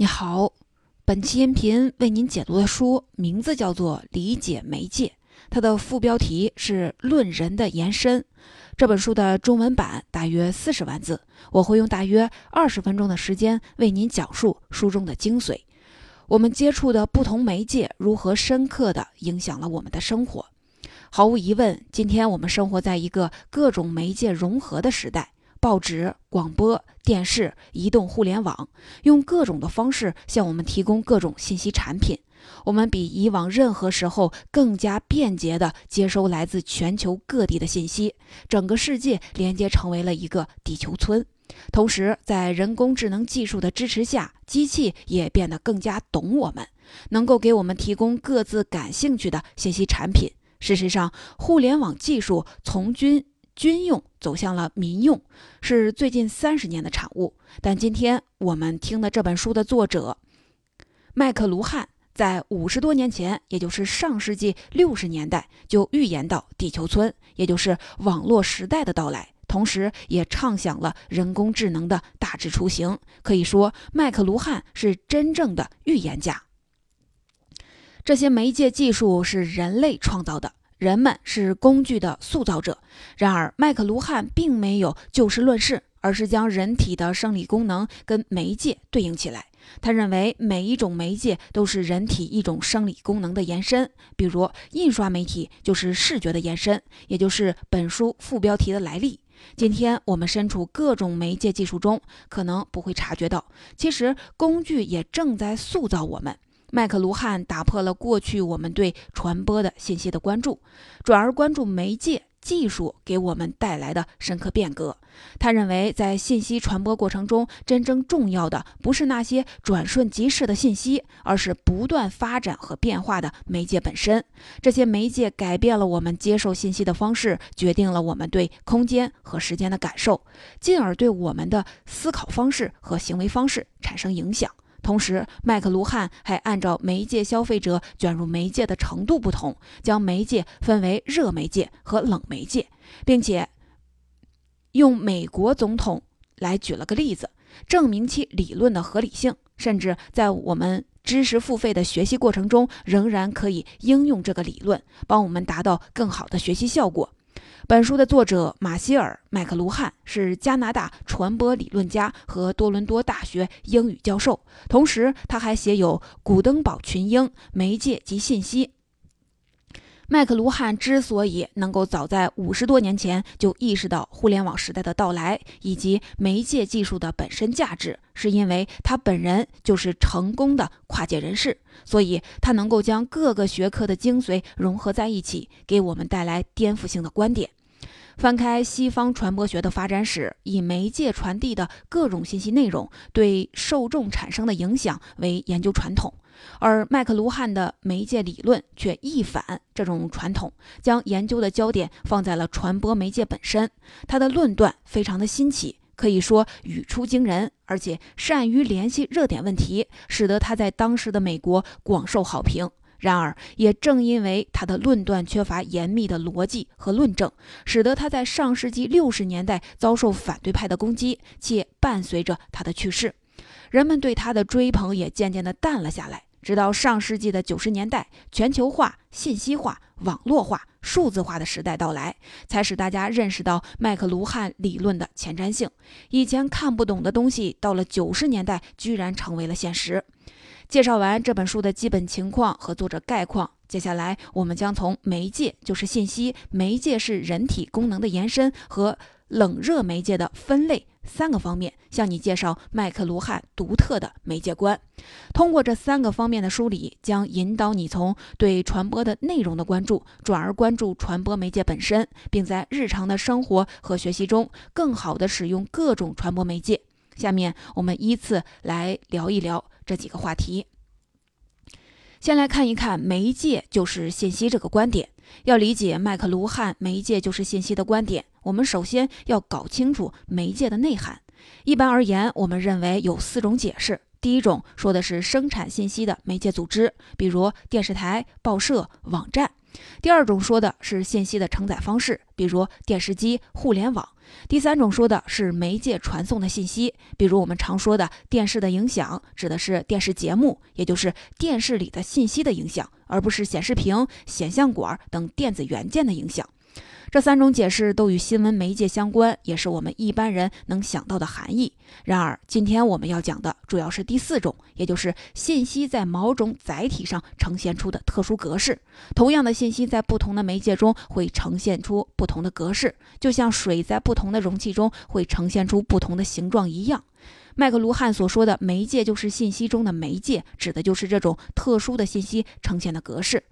你好，本期音频为您解读的书名字叫做《理解媒介》，它的副标题是《论人的延伸》。这本书的中文版大约四十万字，我会用大约二十分钟的时间为您讲述书中的精髓。我们接触的不同媒介如何深刻地影响了我们的生活？毫无疑问，今天我们生活在一个各种媒介融合的时代。报纸、广播电视、移动互联网，用各种的方式向我们提供各种信息产品。我们比以往任何时候更加便捷地接收来自全球各地的信息，整个世界连接成为了一个地球村。同时，在人工智能技术的支持下，机器也变得更加懂我们，能够给我们提供各自感兴趣的信息产品。事实上，互联网技术从军。军用走向了民用，是最近三十年的产物。但今天我们听的这本书的作者麦克卢汉，在五十多年前，也就是上世纪六十年代，就预言到地球村，也就是网络时代的到来，同时也畅想了人工智能的大致雏形。可以说，麦克卢汉是真正的预言家。这些媒介技术是人类创造的。人们是工具的塑造者。然而，麦克卢汉并没有就事论事，而是将人体的生理功能跟媒介对应起来。他认为，每一种媒介都是人体一种生理功能的延伸。比如，印刷媒体就是视觉的延伸，也就是本书副标题的来历。今天我们身处各种媒介技术中，可能不会察觉到，其实工具也正在塑造我们。麦克卢汉打破了过去我们对传播的信息的关注，转而关注媒介技术给我们带来的深刻变革。他认为，在信息传播过程中，真正重要的不是那些转瞬即逝的信息，而是不断发展和变化的媒介本身。这些媒介改变了我们接受信息的方式，决定了我们对空间和时间的感受，进而对我们的思考方式和行为方式产生影响。同时，麦克卢汉还按照媒介消费者卷入媒介的程度不同，将媒介分为热媒介和冷媒介，并且用美国总统来举了个例子，证明其理论的合理性。甚至在我们知识付费的学习过程中，仍然可以应用这个理论，帮我们达到更好的学习效果。本书的作者马歇尔·麦克卢汉是加拿大传播理论家和多伦多大学英语教授，同时他还写有《古登堡群英：媒介及信息》。麦克卢汉之所以能够早在五十多年前就意识到互联网时代的到来以及媒介技术的本身价值，是因为他本人就是成功的跨界人士，所以他能够将各个学科的精髓融合在一起，给我们带来颠覆性的观点。翻开西方传播学的发展史，以媒介传递的各种信息内容对受众产生的影响为研究传统，而麦克卢汉的媒介理论却一反这种传统，将研究的焦点放在了传播媒介本身。他的论断非常的新奇，可以说语出惊人，而且善于联系热点问题，使得他在当时的美国广受好评。然而，也正因为他的论断缺乏严密的逻辑和论证，使得他在上世纪六十年代遭受反对派的攻击，且伴随着他的去世，人们对他的追捧也渐渐地淡了下来。直到上世纪的九十年代，全球化、信息化、网络化、数字化的时代到来，才使大家认识到麦克卢汉理论的前瞻性。以前看不懂的东西，到了九十年代，居然成为了现实。介绍完这本书的基本情况和作者概况，接下来我们将从媒介就是信息，媒介是人体功能的延伸和冷热媒介的分类三个方面，向你介绍麦克卢汉独特的媒介观。通过这三个方面的梳理，将引导你从对传播的内容的关注，转而关注传播媒介本身，并在日常的生活和学习中更好地使用各种传播媒介。下面我们依次来聊一聊。这几个话题，先来看一看媒介就是信息这个观点。要理解麦克卢汉媒介就是信息的观点，我们首先要搞清楚媒介的内涵。一般而言，我们认为有四种解释。第一种说的是生产信息的媒介组织，比如电视台、报社、网站；第二种说的是信息的承载方式，比如电视机、互联网；第三种说的是媒介传送的信息，比如我们常说的电视的影响，指的是电视节目，也就是电视里的信息的影响，而不是显示屏、显像管等电子元件的影响。这三种解释都与新闻媒介相关，也是我们一般人能想到的含义。然而，今天我们要讲的主要是第四种，也就是信息在某种载体上呈现出的特殊格式。同样的信息在不同的媒介中会呈现出不同的格式，就像水在不同的容器中会呈现出不同的形状一样。麦克卢汉所说的媒介就是信息中的媒介，指的就是这种特殊的信息呈现的格式。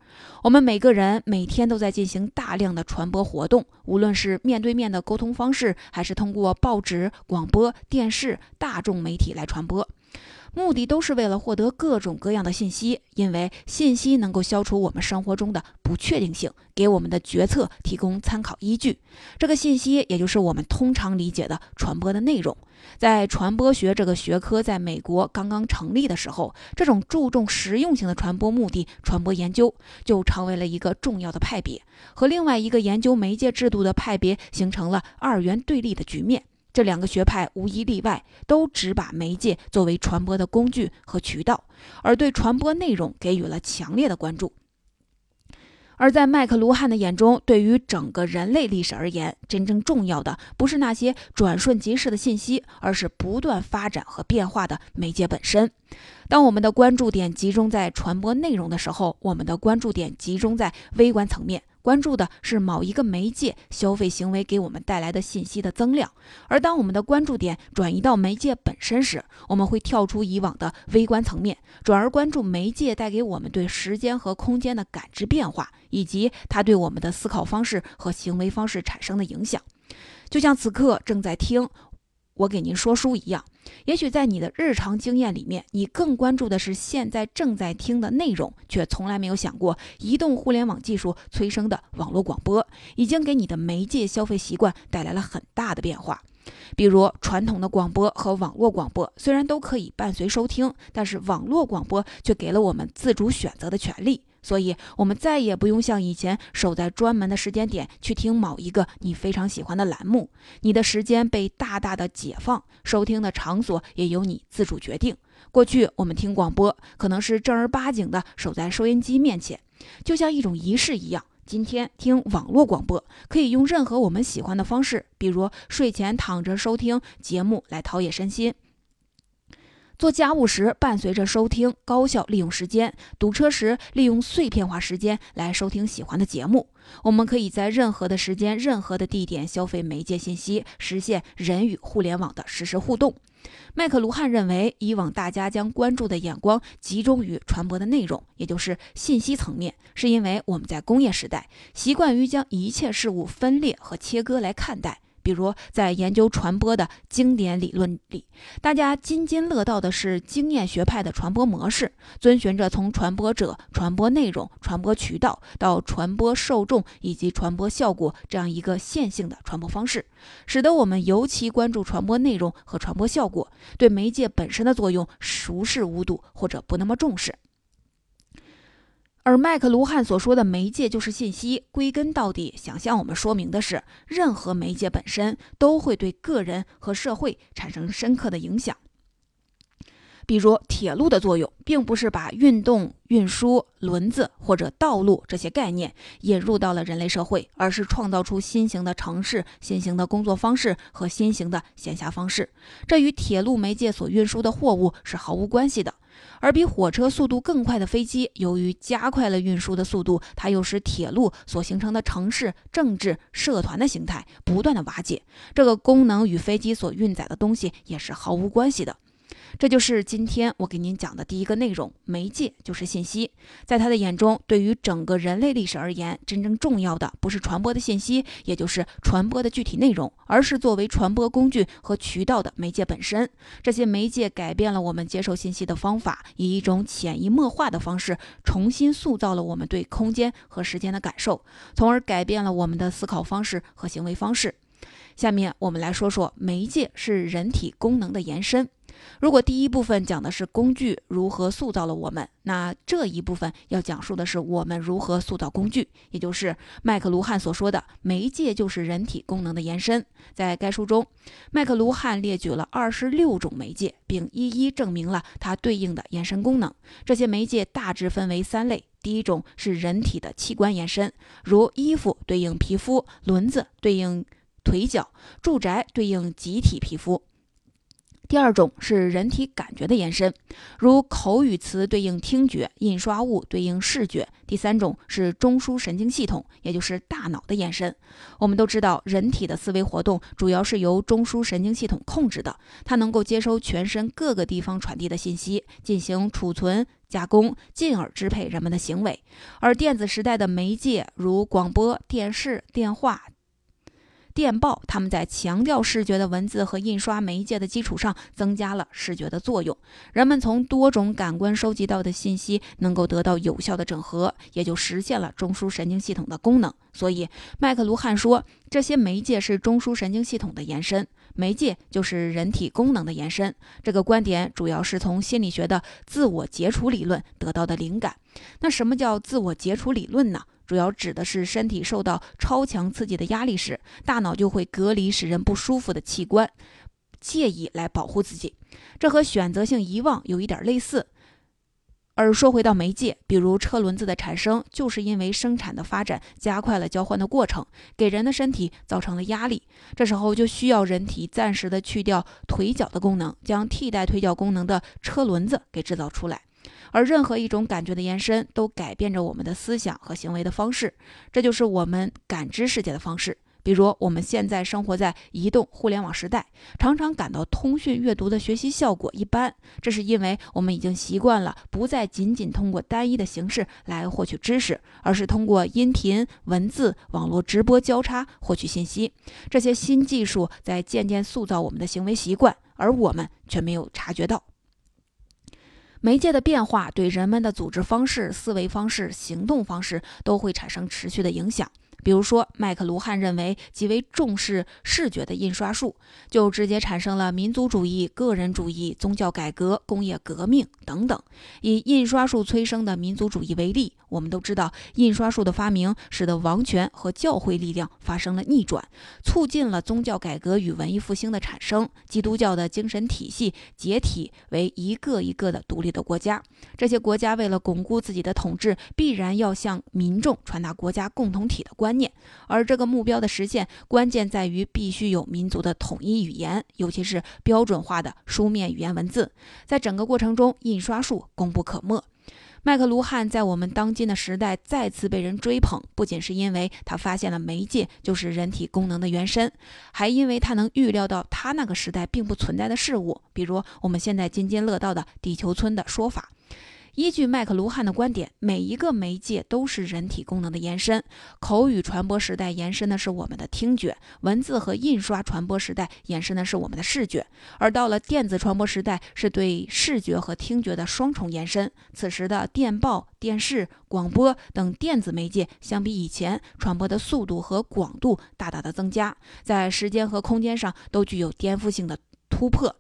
我们每个人每天都在进行大量的传播活动，无论是面对面的沟通方式，还是通过报纸、广播电视、大众媒体来传播。目的都是为了获得各种各样的信息，因为信息能够消除我们生活中的不确定性，给我们的决策提供参考依据。这个信息也就是我们通常理解的传播的内容。在传播学这个学科在美国刚刚成立的时候，这种注重实用性的传播目的传播研究就成为了一个重要的派别，和另外一个研究媒介制度的派别形成了二元对立的局面。这两个学派无一例外都只把媒介作为传播的工具和渠道，而对传播内容给予了强烈的关注。而在麦克卢汉的眼中，对于整个人类历史而言，真正重要的不是那些转瞬即逝的信息，而是不断发展和变化的媒介本身。当我们的关注点集中在传播内容的时候，我们的关注点集中在微观层面。关注的是某一个媒介消费行为给我们带来的信息的增量，而当我们的关注点转移到媒介本身时，我们会跳出以往的微观层面，转而关注媒介带给我们对时间和空间的感知变化，以及它对我们的思考方式和行为方式产生的影响。就像此刻正在听。我给您说书一样，也许在你的日常经验里面，你更关注的是现在正在听的内容，却从来没有想过，移动互联网技术催生的网络广播已经给你的媒介消费习惯带来了很大的变化。比如，传统的广播和网络广播虽然都可以伴随收听，但是网络广播却给了我们自主选择的权利。所以，我们再也不用像以前守在专门的时间点去听某一个你非常喜欢的栏目，你的时间被大大的解放，收听的场所也由你自主决定。过去，我们听广播可能是正儿八经的守在收音机面前，就像一种仪式一样。今天听网络广播，可以用任何我们喜欢的方式，比如睡前躺着收听节目来陶冶身心。做家务时伴随着收听，高效利用时间；堵车时利用碎片化时间来收听喜欢的节目。我们可以在任何的时间、任何的地点消费媒介信息，实现人与互联网的实时互动。麦克卢汉认为，以往大家将关注的眼光集中于传播的内容，也就是信息层面，是因为我们在工业时代习惯于将一切事物分裂和切割来看待。比如，在研究传播的经典理论里，大家津津乐道的是经验学派的传播模式，遵循着从传播者、传播内容、传播渠道到传播受众以及传播效果这样一个线性的传播方式，使得我们尤其关注传播内容和传播效果，对媒介本身的作用熟视无睹或者不那么重视。而麦克卢汉所说的媒介就是信息，归根到底想向我们说明的是，任何媒介本身都会对个人和社会产生深刻的影响。比如，铁路的作用，并不是把运动、运输、轮子或者道路这些概念引入到了人类社会，而是创造出新型的城市、新型的工作方式和新型的闲暇方式。这与铁路媒介所运输的货物是毫无关系的。而比火车速度更快的飞机，由于加快了运输的速度，它又使铁路所形成的城市、政治、社团的形态不断的瓦解。这个功能与飞机所运载的东西也是毫无关系的。这就是今天我给您讲的第一个内容：媒介就是信息。在他的眼中，对于整个人类历史而言，真正重要的不是传播的信息，也就是传播的具体内容，而是作为传播工具和渠道的媒介本身。这些媒介改变了我们接受信息的方法，以一种潜移默化的方式，重新塑造了我们对空间和时间的感受，从而改变了我们的思考方式和行为方式。下面我们来说说媒介是人体功能的延伸。如果第一部分讲的是工具如何塑造了我们，那这一部分要讲述的是我们如何塑造工具，也就是麦克卢汉所说的媒介就是人体功能的延伸。在该书中，麦克卢汉列举了二十六种媒介，并一一证明了它对应的延伸功能。这些媒介大致分为三类：第一种是人体的器官延伸，如衣服对应皮肤，轮子对应腿脚，住宅对应集体皮肤。第二种是人体感觉的延伸，如口语词对应听觉，印刷物对应视觉。第三种是中枢神经系统，也就是大脑的延伸。我们都知道，人体的思维活动主要是由中枢神经系统控制的，它能够接收全身各个地方传递的信息，进行储存、加工，进而支配人们的行为。而电子时代的媒介，如广播电视、电话。电报，他们在强调视觉的文字和印刷媒介的基础上，增加了视觉的作用。人们从多种感官收集到的信息能够得到有效的整合，也就实现了中枢神经系统的功能。所以，麦克卢汉说，这些媒介是中枢神经系统的延伸，媒介就是人体功能的延伸。这个观点主要是从心理学的自我解除理论得到的灵感。那什么叫自我解除理论呢？主要指的是身体受到超强刺激的压力时，大脑就会隔离使人不舒服的器官，借以来保护自己。这和选择性遗忘有一点类似。而说回到媒介，比如车轮子的产生，就是因为生产的发展加快了交换的过程，给人的身体造成了压力。这时候就需要人体暂时的去掉腿脚的功能，将替代腿脚功能的车轮子给制造出来。而任何一种感觉的延伸，都改变着我们的思想和行为的方式，这就是我们感知世界的方式。比如，我们现在生活在移动互联网时代，常常感到通讯阅读的学习效果一般，这是因为我们已经习惯了不再仅仅通过单一的形式来获取知识，而是通过音频、文字、网络直播交叉获取信息。这些新技术在渐渐塑造我们的行为习惯，而我们却没有察觉到。媒介的变化对人们的组织方式、思维方式、行动方式都会产生持续的影响。比如说，麦克卢汉认为极为重视视觉的印刷术，就直接产生了民族主义、个人主义、宗教改革、工业革命等等。以印刷术催生的民族主义为例，我们都知道，印刷术的发明使得王权和教会力量发生了逆转，促进了宗教改革与文艺复兴的产生。基督教的精神体系解体为一个一个的独立的国家，这些国家为了巩固自己的统治，必然要向民众传达国家共同体的观。观念，而这个目标的实现，关键在于必须有民族的统一语言，尤其是标准化的书面语言文字。在整个过程中，印刷术功不可没。麦克卢汉在我们当今的时代再次被人追捧，不仅是因为他发现了媒介就是人体功能的原身，还因为他能预料到他那个时代并不存在的事物，比如我们现在津津乐道的“地球村”的说法。依据麦克卢汉的观点，每一个媒介都是人体功能的延伸。口语传播时代延伸的是我们的听觉，文字和印刷传播时代延伸的是我们的视觉，而到了电子传播时代，是对视觉和听觉的双重延伸。此时的电报、电视、广播等电子媒介，相比以前传播的速度和广度大大的增加，在时间和空间上都具有颠覆性的突破。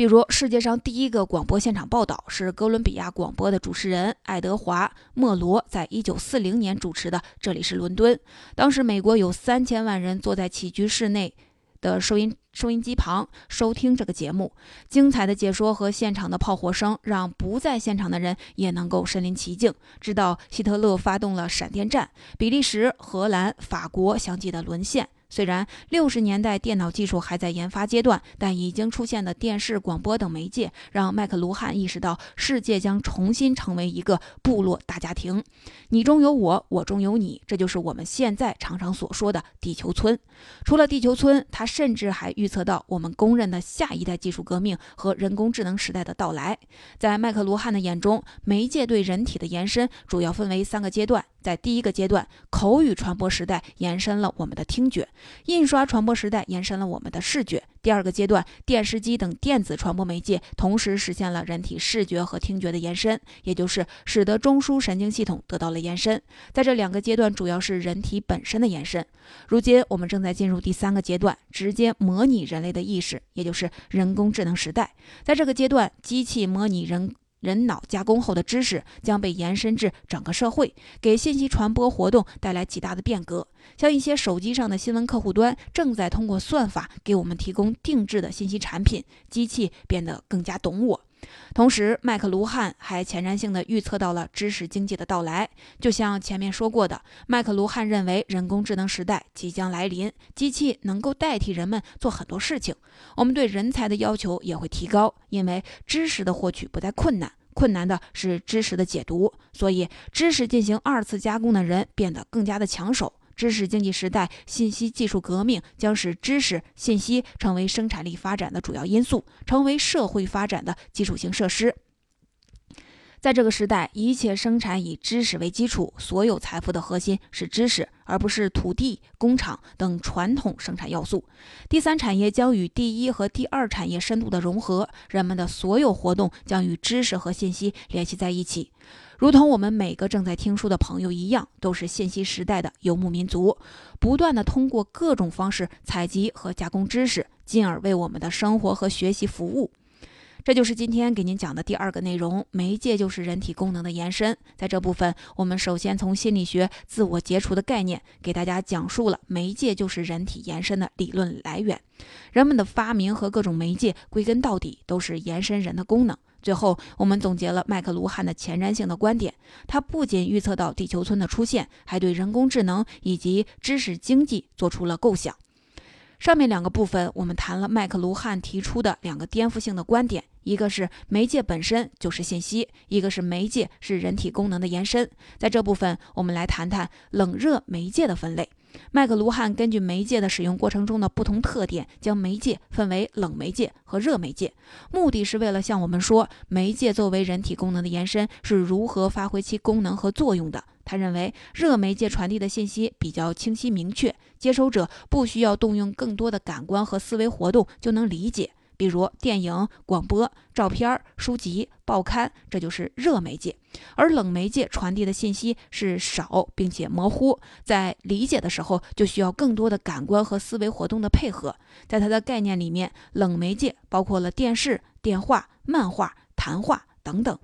比如，世界上第一个广播现场报道是哥伦比亚广播的主持人爱德华·莫罗在1940年主持的。这里是伦敦，当时美国有三千万人坐在起居室内的收音收音机旁收听这个节目。精彩的解说和现场的炮火声让不在现场的人也能够身临其境，知道希特勒发动了闪电战，比利时、荷兰、法国相继的沦陷。虽然六十年代电脑技术还在研发阶段，但已经出现的电视、广播等媒介，让麦克卢汉意识到世界将重新成为一个部落大家庭，你中有我，我中有你，这就是我们现在常常所说的地球村。除了地球村，他甚至还预测到我们公认的下一代技术革命和人工智能时代的到来。在麦克卢汉的眼中，媒介对人体的延伸主要分为三个阶段。在第一个阶段，口语传播时代延伸了我们的听觉；印刷传播时代延伸了我们的视觉；第二个阶段，电视机等电子传播媒介同时实现了人体视觉和听觉的延伸，也就是使得中枢神经系统得到了延伸。在这两个阶段，主要是人体本身的延伸。如今，我们正在进入第三个阶段，直接模拟人类的意识，也就是人工智能时代。在这个阶段，机器模拟人。人脑加工后的知识将被延伸至整个社会，给信息传播活动带来极大的变革。像一些手机上的新闻客户端正在通过算法给我们提供定制的信息产品，机器变得更加懂我。同时，麦克卢汉还前瞻性地预测到了知识经济的到来。就像前面说过的，麦克卢汉认为人工智能时代即将来临，机器能够代替人们做很多事情。我们对人才的要求也会提高，因为知识的获取不再困难，困难的是知识的解读。所以，知识进行二次加工的人变得更加的抢手。知识经济时代，信息技术革命将使知识、信息成为生产力发展的主要因素，成为社会发展的基础性设施。在这个时代，一切生产以知识为基础，所有财富的核心是知识，而不是土地、工厂等传统生产要素。第三产业将与第一和第二产业深度的融合，人们的所有活动将与知识和信息联系在一起。如同我们每个正在听书的朋友一样，都是信息时代的游牧民族，不断的通过各种方式采集和加工知识，进而为我们的生活和学习服务。这就是今天给您讲的第二个内容：媒介就是人体功能的延伸。在这部分，我们首先从心理学自我结除的概念，给大家讲述了媒介就是人体延伸的理论来源。人们的发明和各种媒介，归根到底都是延伸人的功能。最后，我们总结了麦克卢汉的前瞻性的观点。他不仅预测到地球村的出现，还对人工智能以及知识经济做出了构想。上面两个部分，我们谈了麦克卢汉提出的两个颠覆性的观点：一个是媒介本身就是信息，一个是媒介是人体功能的延伸。在这部分，我们来谈谈冷热媒介的分类。麦克卢汉根据媒介的使用过程中的不同特点，将媒介分为冷媒介和热媒介，目的是为了向我们说，媒介作为人体功能的延伸是如何发挥其功能和作用的。他认为，热媒介传递的信息比较清晰明确，接收者不需要动用更多的感官和思维活动就能理解。比如电影、广播、照片、书籍、报刊，这就是热媒介；而冷媒介传递的信息是少并且模糊，在理解的时候就需要更多的感官和思维活动的配合。在它的概念里面，冷媒介包括了电视、电话、漫画、谈话等等。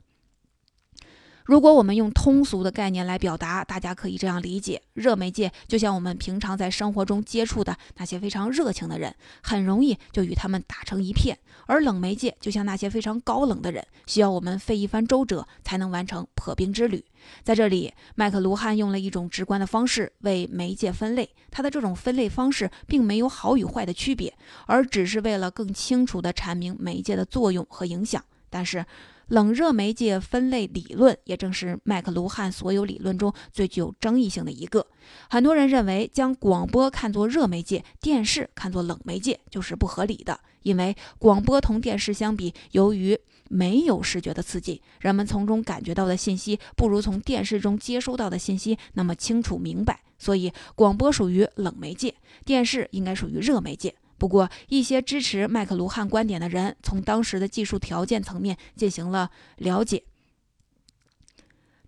如果我们用通俗的概念来表达，大家可以这样理解：热媒介就像我们平常在生活中接触的那些非常热情的人，很容易就与他们打成一片；而冷媒介就像那些非常高冷的人，需要我们费一番周折才能完成破冰之旅。在这里，麦克卢汉用了一种直观的方式为媒介分类，他的这种分类方式并没有好与坏的区别，而只是为了更清楚地阐明媒介的作用和影响。但是，冷热媒介分类理论也正是麦克卢汉所有理论中最具有争议性的一个。很多人认为，将广播看作热媒介，电视看作冷媒介就是不合理的。因为广播同电视相比，由于没有视觉的刺激，人们从中感觉到的信息不如从电视中接收到的信息那么清楚明白，所以广播属于冷媒介，电视应该属于热媒介。不过，一些支持麦克卢汉观点的人从当时的技术条件层面进行了了解。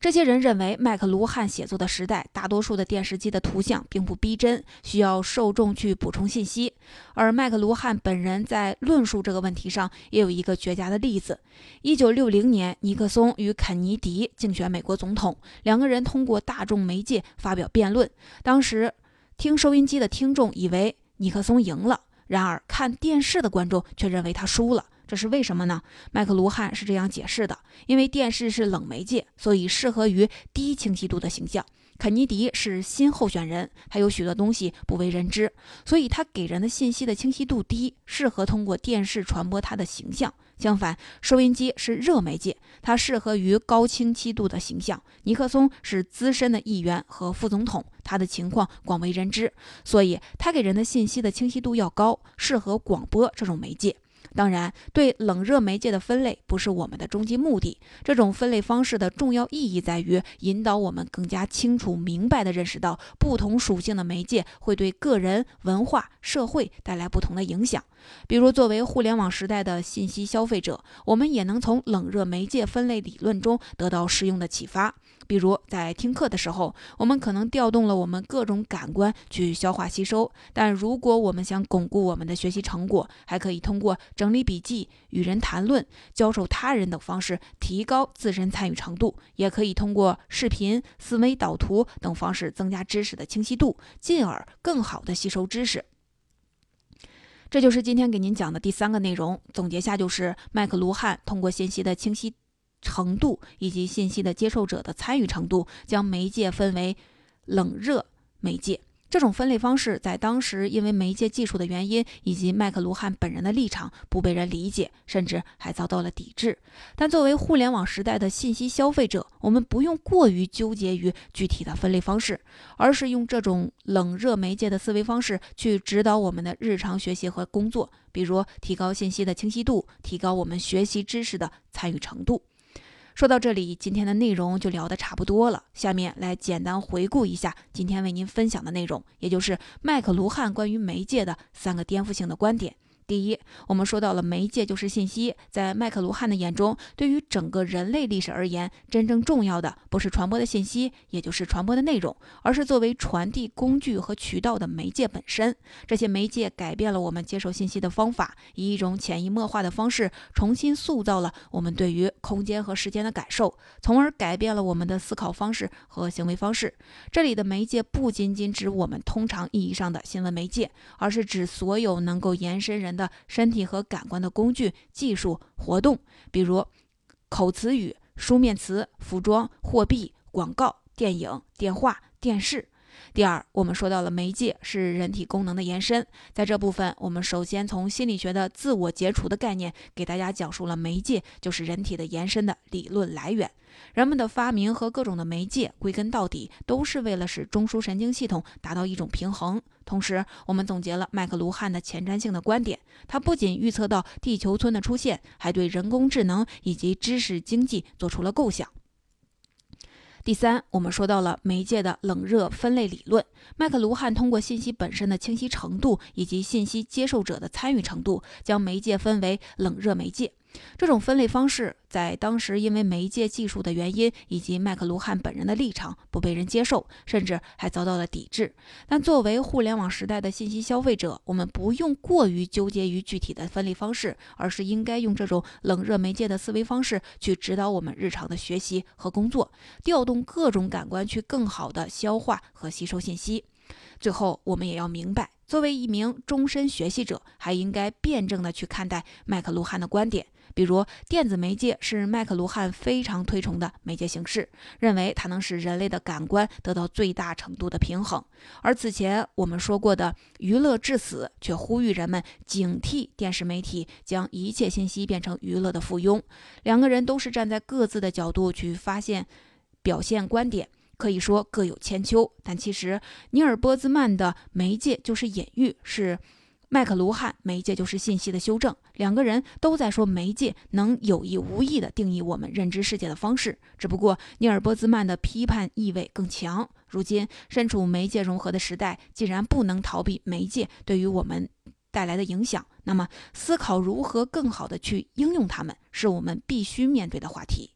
这些人认为，麦克卢汉写作的时代，大多数的电视机的图像并不逼真，需要受众去补充信息。而麦克卢汉本人在论述这个问题上也有一个绝佳的例子：一九六零年，尼克松与肯尼迪竞选美国总统，两个人通过大众媒介发表辩论。当时，听收音机的听众以为尼克松赢了。然而，看电视的观众却认为他输了，这是为什么呢？麦克卢汉是这样解释的：因为电视是冷媒介，所以适合于低清晰度的形象。肯尼迪是新候选人，他有许多东西不为人知，所以他给人的信息的清晰度低，适合通过电视传播他的形象。相反，收音机是热媒介，它适合于高清晰度的形象。尼克松是资深的议员和副总统，他的情况广为人知，所以他给人的信息的清晰度要高，适合广播这种媒介。当然，对冷热媒介的分类不是我们的终极目的。这种分类方式的重要意义在于引导我们更加清楚明白地认识到，不同属性的媒介会对个人、文化、社会带来不同的影响。比如，作为互联网时代的信息消费者，我们也能从冷热媒介分类理论中得到适用的启发。比如，在听课的时候，我们可能调动了我们各种感官去消化吸收；但如果我们想巩固我们的学习成果，还可以通过整理笔记、与人谈论、教授他人等方式提高自身参与程度；也可以通过视频、思维导图等方式增加知识的清晰度，进而更好地吸收知识。这就是今天给您讲的第三个内容。总结下，就是麦克卢汉通过信息的清晰程度以及信息的接受者的参与程度，将媒介分为冷热媒介。这种分类方式在当时因为媒介技术的原因以及麦克卢汉本人的立场不被人理解，甚至还遭到了抵制。但作为互联网时代的信息消费者，我们不用过于纠结于具体的分类方式，而是用这种冷热媒介的思维方式去指导我们的日常学习和工作，比如提高信息的清晰度，提高我们学习知识的参与程度。说到这里，今天的内容就聊得差不多了。下面来简单回顾一下今天为您分享的内容，也就是麦克卢汉关于媒介的三个颠覆性的观点。第一，我们说到了媒介就是信息。在麦克卢汉的眼中，对于整个人类历史而言，真正重要的不是传播的信息，也就是传播的内容，而是作为传递工具和渠道的媒介本身。这些媒介改变了我们接受信息的方法，以一种潜移默化的方式，重新塑造了我们对于空间和时间的感受，从而改变了我们的思考方式和行为方式。这里的媒介不仅仅指我们通常意义上的新闻媒介，而是指所有能够延伸人。的身体和感官的工具、技术、活动，比如口词语、书面词、服装、货币、广告、电影、电话、电视。第二，我们说到了媒介是人体功能的延伸。在这部分，我们首先从心理学的自我解除的概念，给大家讲述了媒介就是人体的延伸的理论来源。人们的发明和各种的媒介，归根到底都是为了使中枢神经系统达到一种平衡。同时，我们总结了麦克卢汉的前瞻性的观点，他不仅预测到地球村的出现，还对人工智能以及知识经济做出了构想。第三，我们说到了媒介的冷热分类理论。麦克卢汉通过信息本身的清晰程度以及信息接受者的参与程度，将媒介分为冷热媒介。这种分类方式在当时因为媒介技术的原因以及麦克卢汉本人的立场不被人接受，甚至还遭到了抵制。但作为互联网时代的信息消费者，我们不用过于纠结于具体的分类方式，而是应该用这种冷热媒介的思维方式去指导我们日常的学习和工作，调动各种感官去更好的消化和吸收信息。最后，我们也要明白，作为一名终身学习者，还应该辩证的去看待麦克卢汉的观点。比如，电子媒介是麦克卢汉非常推崇的媒介形式，认为它能使人类的感官得到最大程度的平衡。而此前我们说过的“娱乐致死”，却呼吁人们警惕电视媒体将一切信息变成娱乐的附庸。两个人都是站在各自的角度去发现、表现观点。可以说各有千秋，但其实尼尔波兹曼的媒介就是隐喻，是麦克卢汉媒介就是信息的修正。两个人都在说媒介能有意无意地定义我们认知世界的方式，只不过尼尔波兹曼的批判意味更强。如今身处媒介融合的时代，既然不能逃避媒介对于我们带来的影响，那么思考如何更好地去应用它们，是我们必须面对的话题。